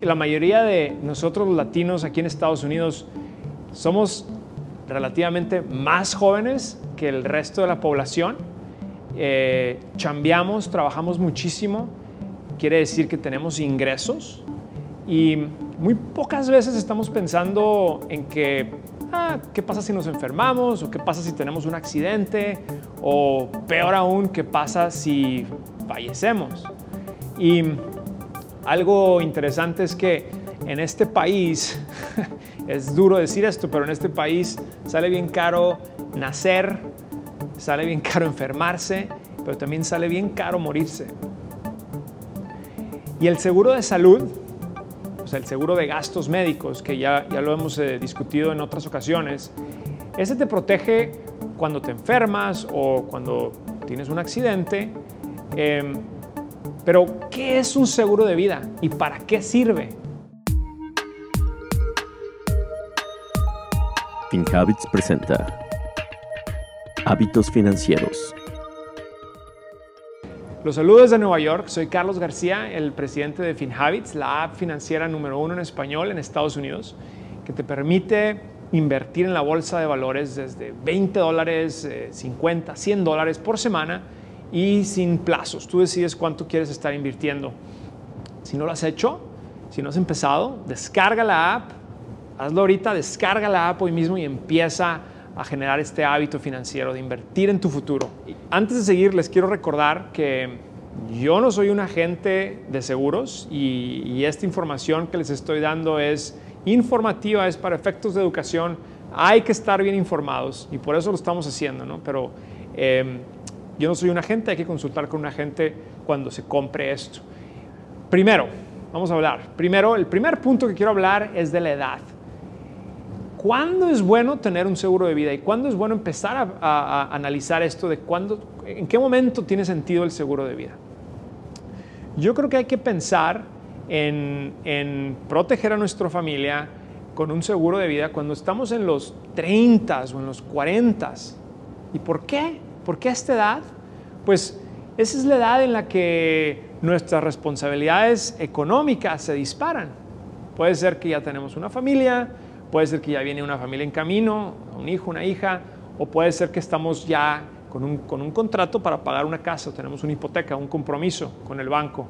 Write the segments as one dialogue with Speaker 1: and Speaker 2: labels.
Speaker 1: La mayoría de nosotros latinos aquí en Estados Unidos somos relativamente más jóvenes que el resto de la población. Eh, chambeamos, trabajamos muchísimo, quiere decir que tenemos ingresos y muy pocas veces estamos pensando en que, ah, ¿qué pasa si nos enfermamos? ¿O qué pasa si tenemos un accidente? O peor aún, ¿qué pasa si fallecemos? Y algo interesante es que en este país, es duro decir esto, pero en este país sale bien caro nacer, sale bien caro enfermarse, pero también sale bien caro morirse. Y el seguro de salud, o sea, el seguro de gastos médicos, que ya, ya lo hemos eh, discutido en otras ocasiones, ese te protege cuando te enfermas o cuando tienes un accidente. Em, pero, ¿qué es un seguro de vida y para qué sirve?
Speaker 2: FinHabits presenta Hábitos Financieros.
Speaker 1: Los saludos de Nueva York. Soy Carlos García, el presidente de FinHabits, la app financiera número uno en español en Estados Unidos, que te permite invertir en la bolsa de valores desde 20 dólares, 50, eh, 100 dólares por semana y sin plazos. Tú decides cuánto quieres estar invirtiendo. Si no lo has hecho, si no has empezado, descarga la app, hazlo ahorita, descarga la app hoy mismo y empieza a generar este hábito financiero de invertir en tu futuro. Antes de seguir, les quiero recordar que yo no soy un agente de seguros y, esta información que les estoy dando es informativa, es para efectos de educación. Hay que estar bien informados y por eso lo estamos haciendo, ¿no? Pero em, yo no soy un agente, hay que consultar con un agente cuando se compre esto. Primero, vamos a hablar. Primero, el primer punto que quiero hablar es de la edad. ¿Cuándo es bueno tener un seguro de vida y cuándo es bueno empezar a, analizar esto de cuándo, en qué momento tiene sentido el seguro de vida? Yo creo que hay que pensar en, en proteger a nuestra familia con un seguro de vida cuando estamos en los 30 o en los 40. ¿Y por qué? ¿Por qué a esta edad? Pues esa es la edad en la que nuestras responsabilidades económicas se disparan. Puede ser que ya tenemos una familia, puede ser que ya viene una familia en camino, un hijo, una hija, o puede ser que estamos ya con un, con un contrato para pagar una casa, o tenemos una hipoteca, un compromiso con el banco.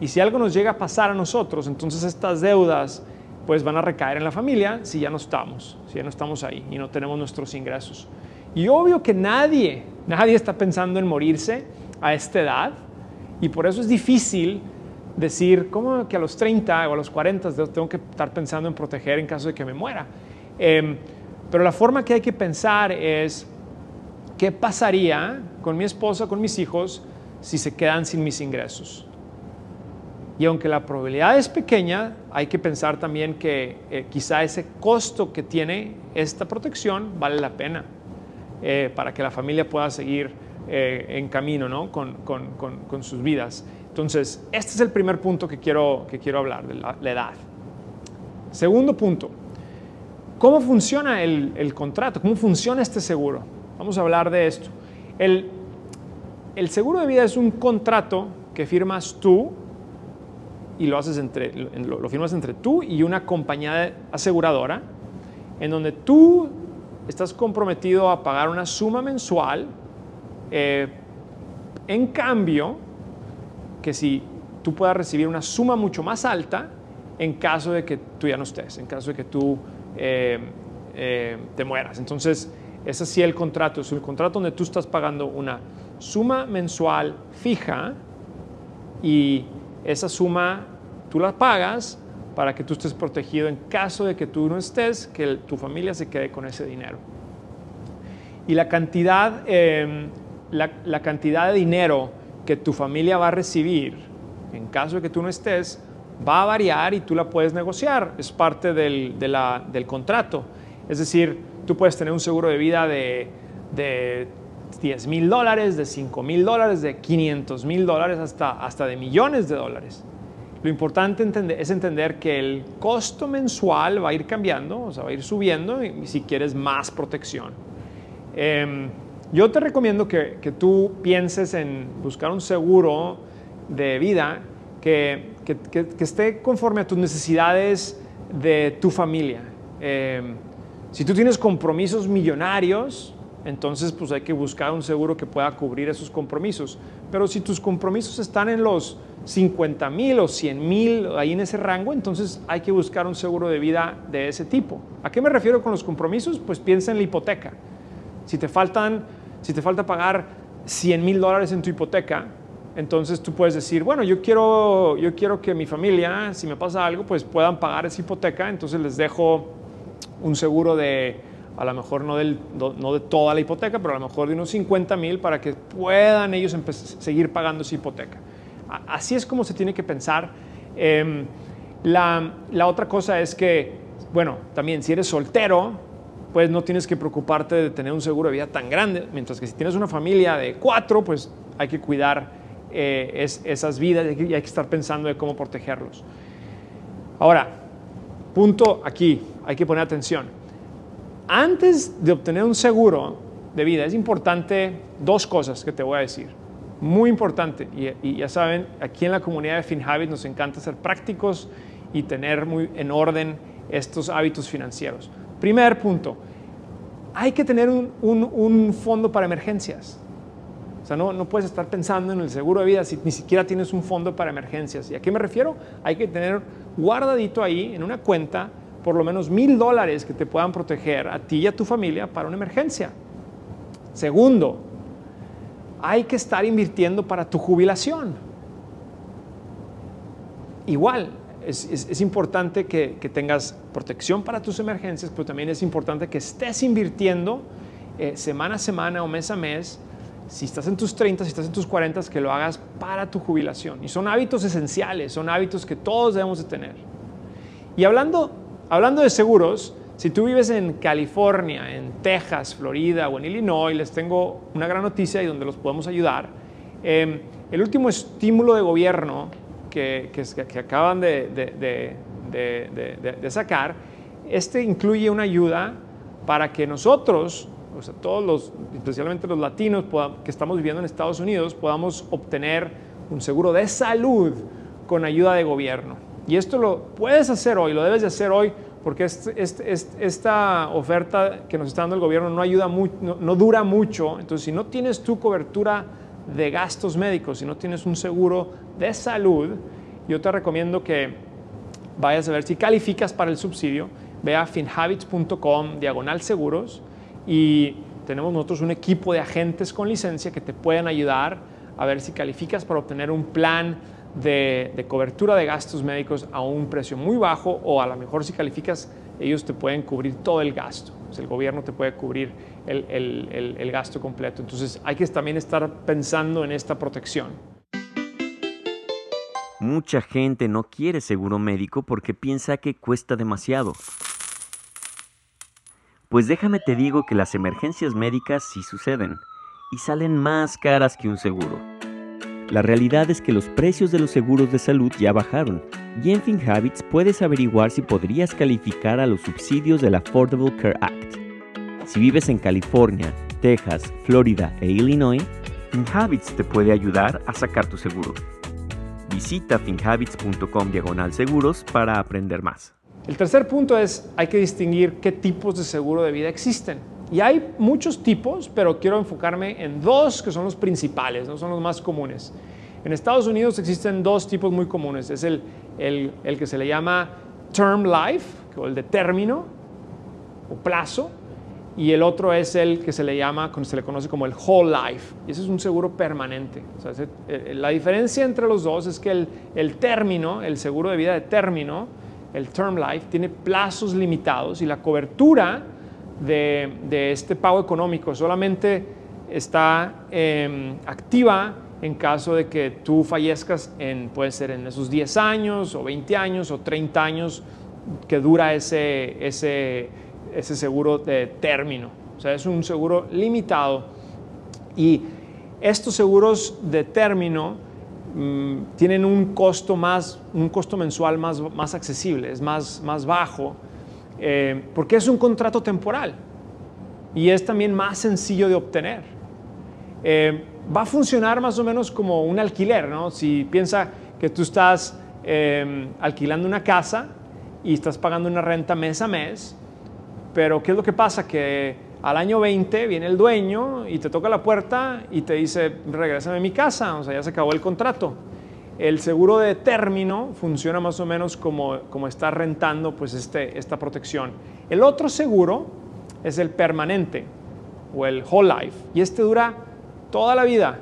Speaker 1: Y si algo nos llega a pasar a nosotros, entonces estas deudas pues van a recaer en la familia si ya no estamos, si ya no estamos ahí y no tenemos nuestros ingresos. Y obvio que nadie, nadie está pensando en morirse a esta edad y por eso es difícil decir, ¿cómo que a los 30 o a los 40 tengo que estar pensando en proteger en caso de que me muera? Em, pero la forma que hay que pensar es, ¿qué pasaría con mi esposa, con mis hijos, si se quedan sin mis ingresos? Y aunque la probabilidad es pequeña, hay que pensar también que eh, quizá ese costo que tiene esta protección vale la pena. Eh, para que la familia pueda seguir eh, en camino ¿no? con, con, con, sus vidas. Entonces, este es el primer punto que quiero, que quiero hablar, de la, edad. Segundo punto, ¿cómo funciona el, el, contrato? ¿Cómo funciona este seguro? Vamos a hablar de esto. El, el seguro de vida es un contrato que firmas tú y lo haces entre lo, lo, firmas entre tú y una compañía aseguradora en donde tú estás comprometido a pagar una suma mensual. Eh, en cambio, que si tú puedas recibir una suma mucho más alta en caso de que tú ya no estés, en caso de que tú eh, eh, te mueras. Entonces, ese sí el contrato, es el contrato donde tú estás pagando una suma mensual fija y esa suma tú la pagas para que tú estés protegido en caso de que tú no estés, que tu familia se quede con ese dinero. Y la cantidad, em, la, cantidad de dinero que tu familia va a recibir en caso de que tú no estés va a variar y tú la puedes negociar, es parte del, del contrato. Es decir, tú puedes tener un seguro de vida de, de 10 mil dólares, de 5 mil dólares, de 500 mil dólares, hasta, hasta de millones de dólares. Lo importante es entender que el costo mensual va a ir cambiando, o sea, va a ir subiendo y si quieres más protección. Em, yo te recomiendo que, tú pienses en buscar un seguro de vida que que, esté conforme a tus necesidades de tu familia. Eh, si tú tienes compromisos millonarios, entonces pues hay que buscar un seguro que pueda cubrir esos compromisos. Pero si tus compromisos están en los 50 mil o 100 mil, ahí en ese rango, entonces hay que buscar un seguro de vida de ese tipo. ¿A qué me refiero con los compromisos? Pues piensa en la hipoteca. Si te, faltan, si te falta pagar 100 mil dólares en tu hipoteca, entonces tú puedes decir, bueno, yo quiero, yo quiero que mi familia, si me pasa algo, pues puedan pagar esa hipoteca, entonces les dejo un seguro de a lo mejor no, del, no, de toda la hipoteca, pero a lo mejor de unos 50 mil para que puedan ellos seguir pagando esa hipoteca. Así es como se tiene que pensar. Em, la, la, otra cosa es que, bueno, también si eres soltero, pues no tienes que preocuparte de tener un seguro de vida tan grande, mientras que si tienes una familia de cuatro, pues hay que cuidar eh, esas vidas y hay que estar pensando de cómo protegerlos. Ahora, punto aquí, hay que poner atención antes de obtener un seguro de vida es importante dos cosas que te voy a decir. Muy importante, y, ya saben, aquí en la comunidad de FinHabit nos encanta ser prácticos y tener muy en orden estos hábitos financieros. Primer punto, hay que tener un, fondo para emergencias. O sea, no, no, puedes estar pensando en el seguro de vida si ni siquiera tienes un fondo para emergencias. ¿Y a qué me refiero? Hay que tener guardadito ahí en una cuenta por lo menos mil dólares que te puedan proteger a ti y a tu familia para una emergencia. Segundo, hay que estar invirtiendo para tu jubilación. Igual, es, importante que, tengas protección para tus emergencias, pero también es importante que estés invirtiendo eh, semana a semana o mes a mes. Si estás en tus 30, si estás en tus 40, que lo hagas para tu jubilación. Y son hábitos esenciales, son hábitos que todos debemos de tener. Y hablando Hablando de seguros, si tú vives en California, en Texas, Florida o en Illinois, les tengo una gran noticia y donde los podemos ayudar. Em, el último estímulo de gobierno que, que, acaban de, de, sacar, este incluye una ayuda para que nosotros, o sea, todos los, especialmente los latinos que estamos viviendo en Estados Unidos, podamos obtener un seguro de salud con ayuda de gobierno. Y esto lo puedes hacer hoy, lo debes de hacer hoy, porque esta oferta que nos está dando el gobierno no, ayuda no, dura mucho. Entonces, si no tienes tu cobertura de gastos médicos, si no tienes un seguro de salud, yo te recomiendo que vayas a ver si calificas para el subsidio. Ve a finhabits.com, diagonal seguros, y tenemos nosotros un equipo de agentes con licencia que te pueden ayudar a ver si calificas para obtener un plan de, cobertura de gastos médicos a un precio muy bajo o a lo mejor si calificas, ellos te pueden cubrir todo el gasto. el gobierno te puede cubrir el, el gasto completo. Entonces hay que también estar pensando en esta protección.
Speaker 2: Mucha gente no quiere seguro médico porque piensa que cuesta demasiado. Pues déjame te digo que las emergencias médicas sí suceden y salen más caras que un seguro. La realidad es que los precios de los seguros de salud ya bajaron y en FinHabits puedes averiguar si podrías calificar a los subsidios del Affordable Care Act. Si vives en California, Texas, Florida e Illinois, FinHabits te puede ayudar a sacar tu seguro. Visita finhabits.com diagonal seguros para aprender más.
Speaker 1: El tercer punto es, hay que distinguir qué tipos de seguro de vida existen. Y hay muchos tipos, pero quiero enfocarme en dos que son los principales, no son los más comunes. En Estados Unidos existen dos tipos muy comunes. Es el, el, que se le llama term life, o el de término o plazo, y el otro es el que se le llama, se le conoce como el whole life, y ese es un seguro permanente. Eh, la diferencia entre los dos es que el, el término, el seguro de vida de término, el term life, tiene plazos limitados y la cobertura de, este pago económico solamente está em, activa en caso de que tú fallezcas en, puede ser en esos 10 años o 20 años o 30 años que dura ese, ese, ese seguro de término. O sea, es un seguro limitado. Y estos seguros de término mm, tienen un costo, más, un costo mensual más, más accesible, es más, más bajo eh, porque es un contrato temporal y es también más sencillo de obtener. Eh, va a funcionar más o menos como un alquiler, ¿no? Si piensa que tú estás em, alquilando una casa y estás pagando una renta mes a mes, pero ¿qué es lo que pasa? Que al año 20 viene el dueño y te toca la puerta y te dice, regrésame a mi casa, o sea, ya se acabó el contrato. El seguro de término funciona más o menos como, como está rentando pues este, esta protección. El otro seguro es el permanente o el whole life y este dura toda la vida.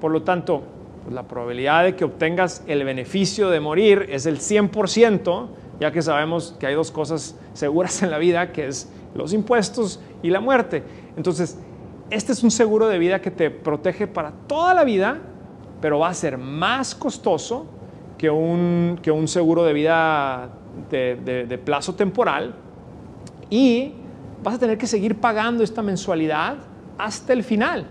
Speaker 1: Por lo tanto, pues, la probabilidad de que obtengas el beneficio de morir es el 100%, ya que sabemos que hay dos cosas seguras en la vida, que es los impuestos y la muerte. Entonces, este es un seguro de vida que te protege para toda la vida, pero va a ser más costoso que un, que un seguro de vida de, plazo temporal y vas a tener que seguir pagando esta mensualidad hasta el final.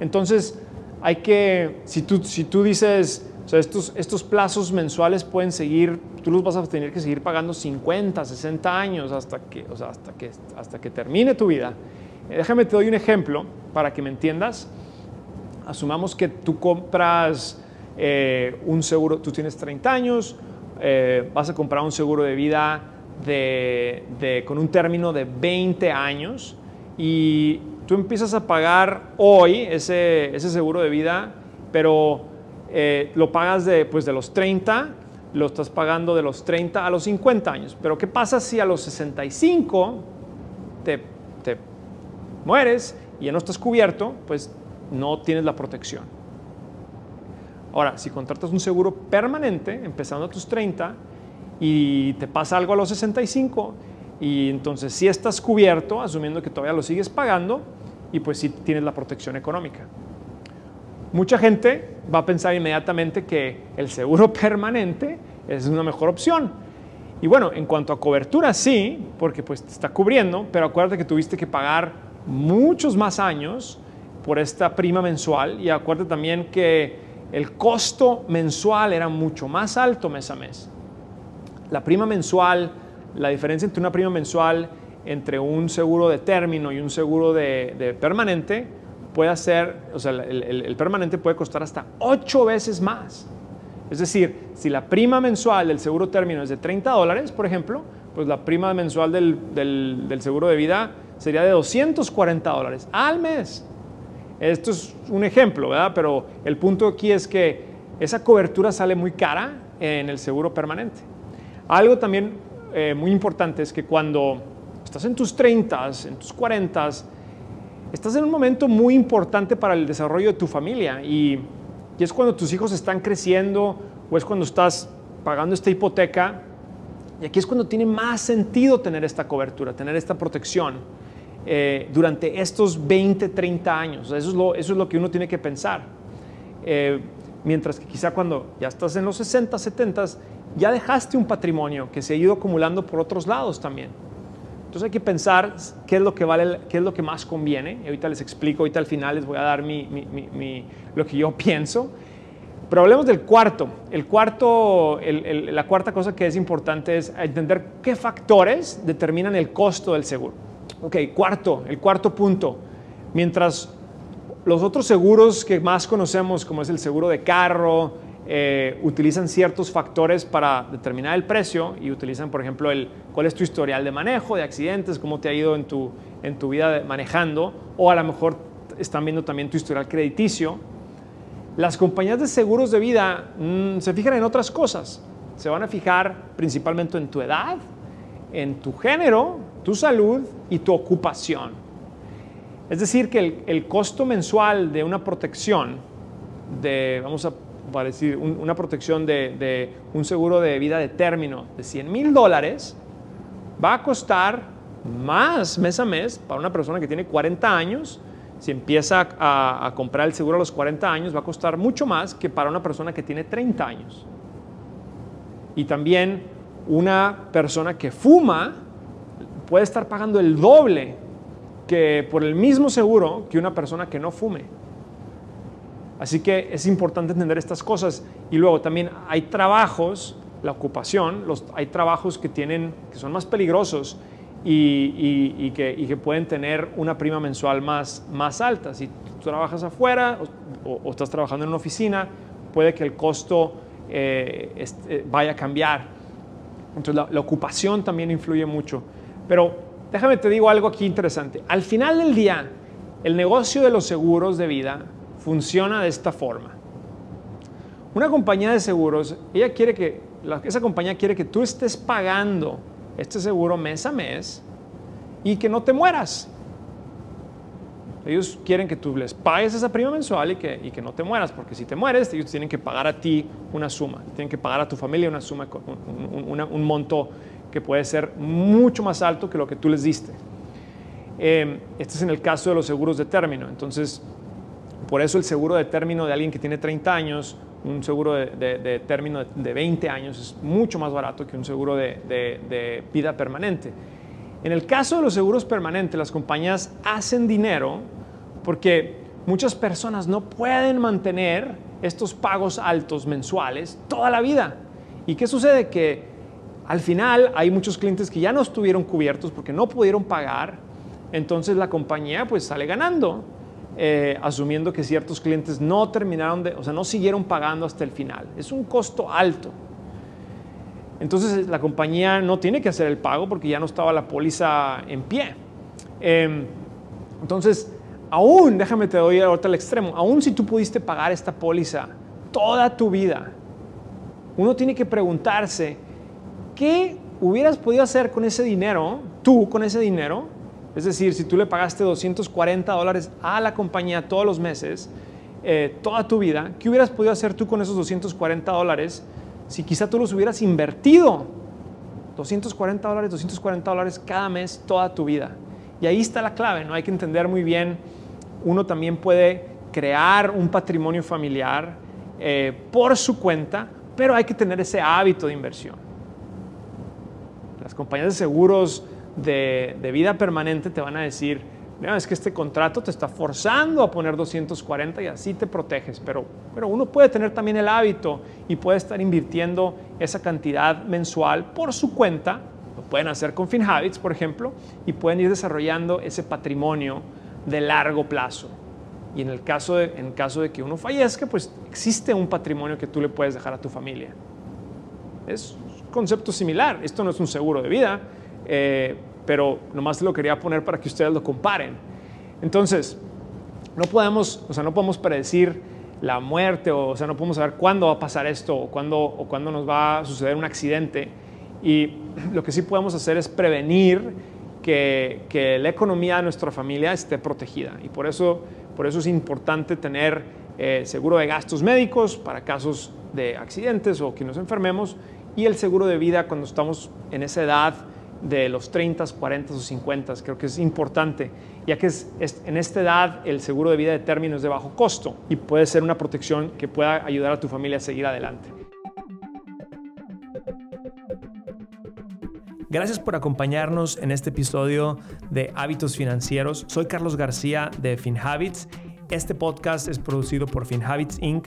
Speaker 1: Entonces, hay que, si tú, si tú dices, o estos, estos plazos mensuales pueden seguir, tú los vas a tener que seguir pagando 50, 60 años hasta que, o sea, hasta que, hasta que termine tu vida. Eh, déjame te doy un ejemplo para que me entiendas. Asumamos que tú compras eh, un seguro, tú tienes 30 años, eh, vas a comprar un seguro de vida de, de, con un término de 20 años y tú empiezas a pagar hoy ese, ese seguro de vida, pero eh, lo pagas de, pues de los 30, lo estás pagando de los 30 a los 50 años. Pero ¿qué pasa si a los 65 te, te mueres y ya no estás cubierto? Pues no tienes la protección. Ahora, si contratas un seguro permanente, empezando a tus 30, y te pasa algo a los 65, y entonces si estás cubierto, asumiendo que todavía lo sigues pagando, y pues sí tienes la protección económica. Mucha gente va a pensar inmediatamente que el seguro permanente es una mejor opción. Y bueno, en cuanto a cobertura, sí, porque pues te está cubriendo, pero acuérdate que tuviste que pagar muchos más años por esta prima mensual y acuérdate también que el costo mensual era mucho más alto mes a mes. La prima mensual, la diferencia entre una prima mensual entre un seguro de término y un seguro de, permanente puede ser, o sea, el, permanente puede costar hasta ocho veces más. Es decir, si la prima mensual del seguro término es de 30 dólares, por ejemplo, pues la prima mensual del, del, seguro de vida sería de 240 dólares al mes. Esto es un ejemplo, ¿verdad? Pero el punto aquí es que esa cobertura sale muy cara en el seguro permanente. Algo también eh, muy importante es que cuando estás en tus 30, en tus 40, estás en un momento muy importante para el desarrollo de tu familia y, es cuando tus hijos están creciendo o es cuando estás pagando esta hipoteca y aquí es cuando tiene más sentido tener esta cobertura, tener esta protección eh, durante estos 20, 30 años. Eso es lo, eso es lo que uno tiene que pensar. Eh, mientras que quizá cuando ya estás en los 60, 70, ya dejaste un patrimonio que se ha ido acumulando por otros lados también. Entonces hay que pensar qué es lo que vale, qué es lo que más conviene. Y ahorita les explico, ahorita al final les voy a dar mi, mi, lo que yo pienso. Pero hablemos del cuarto. El cuarto, la cuarta cosa que es importante es entender qué factores determinan el costo del seguro. Ok, cuarto, el cuarto punto. Mientras los otros seguros que más conocemos, como es el seguro de carro, eh, utilizan ciertos factores para determinar el precio y utilizan, por ejemplo, el, cuál es tu historial de manejo, de accidentes, cómo te ha ido en tu, en tu vida manejando, o a lo mejor están viendo también tu historial crediticio. Las compañías de seguros de vida mm, se fijan en otras cosas. Se van a fijar principalmente en tu edad, en tu género, tu salud y tu ocupación. Es decir, que el, costo mensual de una protección de, vamos a decir, una protección de, un seguro de vida de término de 100 mil dólares, va a costar más mes a mes para una persona que tiene 40 años. Si empieza a, comprar el seguro a los 40 años, va a costar mucho más que para una persona que tiene 30 años. Y también una persona que fuma puede estar pagando el doble que por el mismo seguro que una persona que no fume. Así que es importante entender estas cosas. Y luego también hay trabajos, la ocupación, los, hay trabajos que, tienen, que son más peligrosos y, que, pueden tener una prima mensual más, más alta. Si tú trabajas afuera o, estás trabajando en una oficina, puede que el costo eh, este, vaya a cambiar. Entonces la, ocupación también influye mucho. Pero déjame te digo algo aquí interesante. Al final del día, el negocio de los seguros de vida funciona de esta forma. Una compañía de seguros, ella quiere que, esa compañía quiere que tú estés pagando este seguro mes a mes y que no te mueras. Ellos quieren que tú les pagues esa prima mensual y que, y que no te mueras, porque si te mueres, ellos tienen que pagar a ti una suma, tienen que pagar a tu familia una suma, un, un, monto que puede ser mucho más alto que lo que tú les diste. Eh, este es en el caso de los seguros de término. Entonces, por eso el seguro de término de alguien que tiene 30 años, un seguro de, de, término de 20 años es mucho más barato que un seguro de vida permanente. En el caso de los seguros permanentes, las compañías hacen dinero porque muchas personas no pueden mantener estos pagos altos mensuales toda la vida. ¿Y qué sucede? Que al final hay muchos clientes que ya no estuvieron cubiertos porque no pudieron pagar, entonces la compañía pues sale ganando, eh, asumiendo que ciertos clientes no terminaron de, o sea, no siguieron pagando hasta el final. Es un costo alto. Entonces la compañía no tiene que hacer el pago porque ya no estaba la póliza en pie. Em, entonces, aún, déjame te doy ahorita al extremo, aún si tú pudiste pagar esta póliza toda tu vida, uno tiene que preguntarse, ¿qué hubieras podido hacer con ese dinero, tú con ese dinero? Es decir, si tú le pagaste 240 dólares a la compañía todos los meses, eh, toda tu vida, ¿qué hubieras podido hacer tú con esos 240 dólares si quizá tú los hubieras invertido? 240 dólares, 240 dólares cada mes toda tu vida. Y ahí está la clave, ¿no? Hay que entender muy bien uno también puede crear un patrimonio familiar eh, por su cuenta, pero hay que tener ese hábito de inversión. Compañías de seguros de, vida permanente te van a decir, es que este contrato te está forzando a poner 240 y así te proteges, pero, pero uno puede tener también el hábito y puede estar invirtiendo esa cantidad mensual por su cuenta, lo pueden hacer con FinHabits, por ejemplo, y pueden ir desarrollando ese patrimonio de largo plazo. Y en el caso de, en caso de que uno fallezca, pues existe un patrimonio que tú le puedes dejar a tu familia. Es un concepto similar. Esto no es un seguro de vida, eh, pero nomás lo quería poner para que ustedes lo comparen. Entonces, no podemos, o sea, no podemos predecir la muerte, o, sea, no podemos saber cuándo va a pasar esto o cuándo, o cuándo nos va a suceder un accidente. Y lo que sí podemos hacer es prevenir que, la economía de nuestra familia esté protegida. Y por eso, por eso es importante tener eh, seguro de gastos médicos para casos de accidentes o que nos enfermemos y el seguro de vida cuando estamos en esa edad de los 30, 40 o 50. Creo que es importante, ya que es, en esta edad el seguro de vida de término es de bajo costo y puede ser una protección que pueda ayudar a tu familia a seguir adelante. Gracias por acompañarnos en este episodio de Hábitos Financieros. Soy Carlos García de FinHabits. Este podcast es producido por FinHabits Inc.,